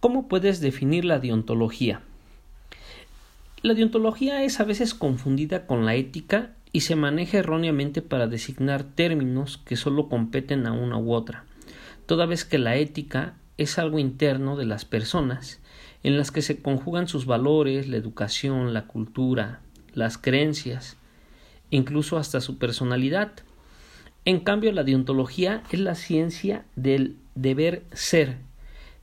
¿Cómo puedes definir la deontología? La deontología es a veces confundida con la ética y se maneja erróneamente para designar términos que solo competen a una u otra, toda vez que la ética es algo interno de las personas, en las que se conjugan sus valores, la educación, la cultura, las creencias, incluso hasta su personalidad. En cambio, la deontología es la ciencia del deber ser.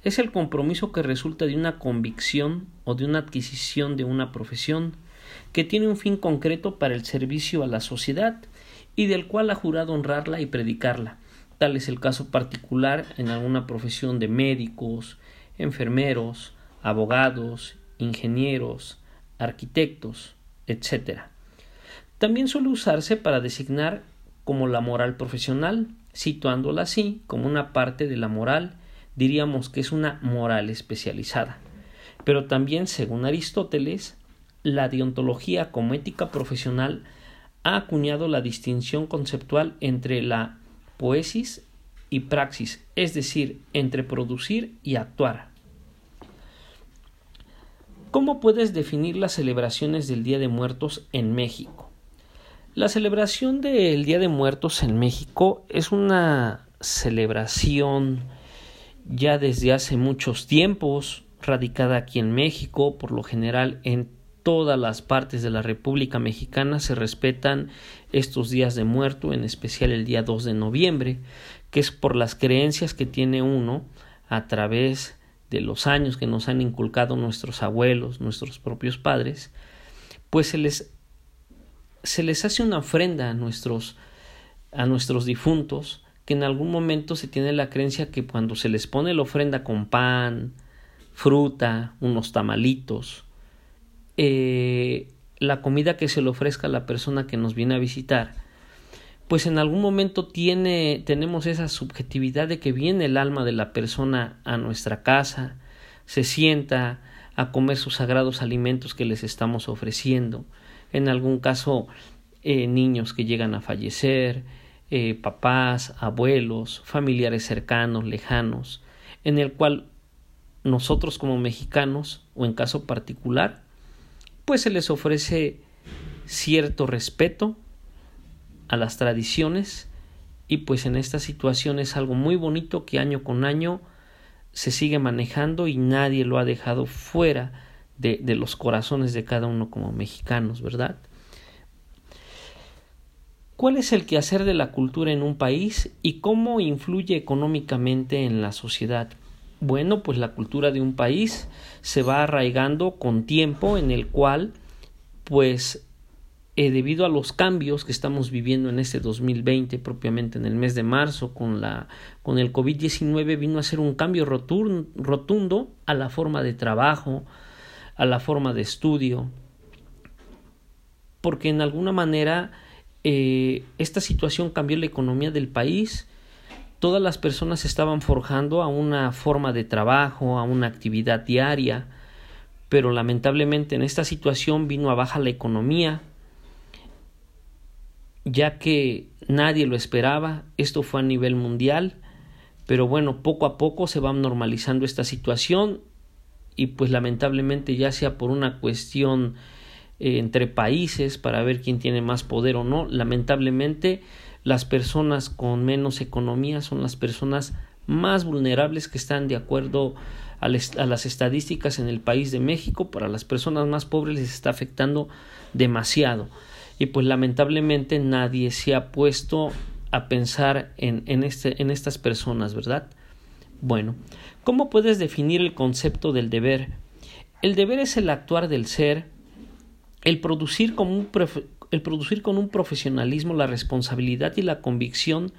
Es el compromiso que resulta de una convicción o de una adquisición de una profesión que tiene un fin concreto para el servicio a la sociedad y del cual ha jurado honrarla y predicarla. Tal es el caso particular en alguna profesión de médicos, enfermeros, abogados, ingenieros, arquitectos, etc. También suele usarse para designar como la moral profesional, situándola así como una parte de la moral, diríamos que es una moral especializada. Pero también, según Aristóteles, la deontología como ética profesional ha acuñado la distinción conceptual entre la poesis y praxis, es decir, entre producir y actuar. ¿Cómo puedes definir las celebraciones del Día de Muertos en México? La celebración del Día de Muertos en México es una celebración ya desde hace muchos tiempos, radicada aquí en México, por lo general en todas las partes de la República Mexicana se respetan estos días de muerto, en especial el día 2 de noviembre, que es por las creencias que tiene uno a través de los años que nos han inculcado nuestros abuelos, nuestros propios padres, pues se les se les hace una ofrenda a nuestros, a nuestros difuntos, que en algún momento se tiene la creencia que cuando se les pone la ofrenda con pan, fruta, unos tamalitos, eh, la comida que se le ofrezca a la persona que nos viene a visitar, pues en algún momento tiene, tenemos esa subjetividad de que viene el alma de la persona a nuestra casa, se sienta a comer sus sagrados alimentos que les estamos ofreciendo. En algún caso eh, niños que llegan a fallecer, eh, papás, abuelos, familiares cercanos, lejanos, en el cual nosotros como mexicanos, o en caso particular, pues se les ofrece cierto respeto a las tradiciones y pues en esta situación es algo muy bonito que año con año se sigue manejando y nadie lo ha dejado fuera de, de los corazones de cada uno como mexicanos, ¿verdad? ¿Cuál es el quehacer de la cultura en un país y cómo influye económicamente en la sociedad? Bueno, pues la cultura de un país se va arraigando con tiempo en el cual, pues, eh, debido a los cambios que estamos viviendo en este 2020, propiamente en el mes de marzo, con, la, con el COVID-19, vino a ser un cambio rotundo a la forma de trabajo, a la forma de estudio, porque en alguna manera eh, esta situación cambió la economía del país, todas las personas estaban forjando a una forma de trabajo, a una actividad diaria, pero lamentablemente en esta situación vino a baja la economía, ya que nadie lo esperaba, esto fue a nivel mundial, pero bueno, poco a poco se va normalizando esta situación y pues lamentablemente ya sea por una cuestión eh, entre países para ver quién tiene más poder o no, lamentablemente las personas con menos economía son las personas más vulnerables que están de acuerdo a, las estadísticas en el país de México. Para las personas más pobres les está afectando demasiado. Y pues lamentablemente nadie se ha puesto a pensar en, este, en estas personas, ¿verdad? Bueno, ¿cómo puedes definir el concepto del deber? El deber es el actuar del ser, el producir, con un el producir con un profesionalismo la responsabilidad y la convicción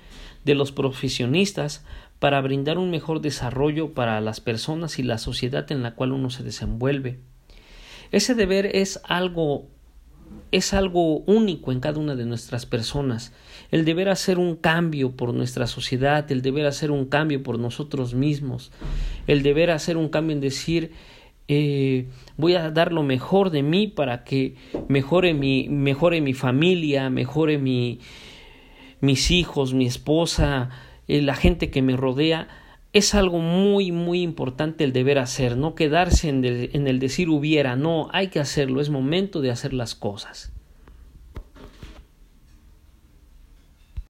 de los profesionistas para brindar un mejor desarrollo para las personas y la sociedad en la cual uno se desenvuelve. Ese deber es algo es algo único en cada una de nuestras personas. El deber hacer un cambio por nuestra sociedad, el deber hacer un cambio por nosotros mismos, el deber hacer un cambio en decir eh, voy a dar lo mejor de mí para que mejore mi, mejore mi familia, mejore mi, mis hijos, mi esposa, eh, la gente que me rodea. es algo muy muy importante el deber hacer, no quedarse en en el decir hubiera, no, hay que hacerlo, es momento de hacer las cosas.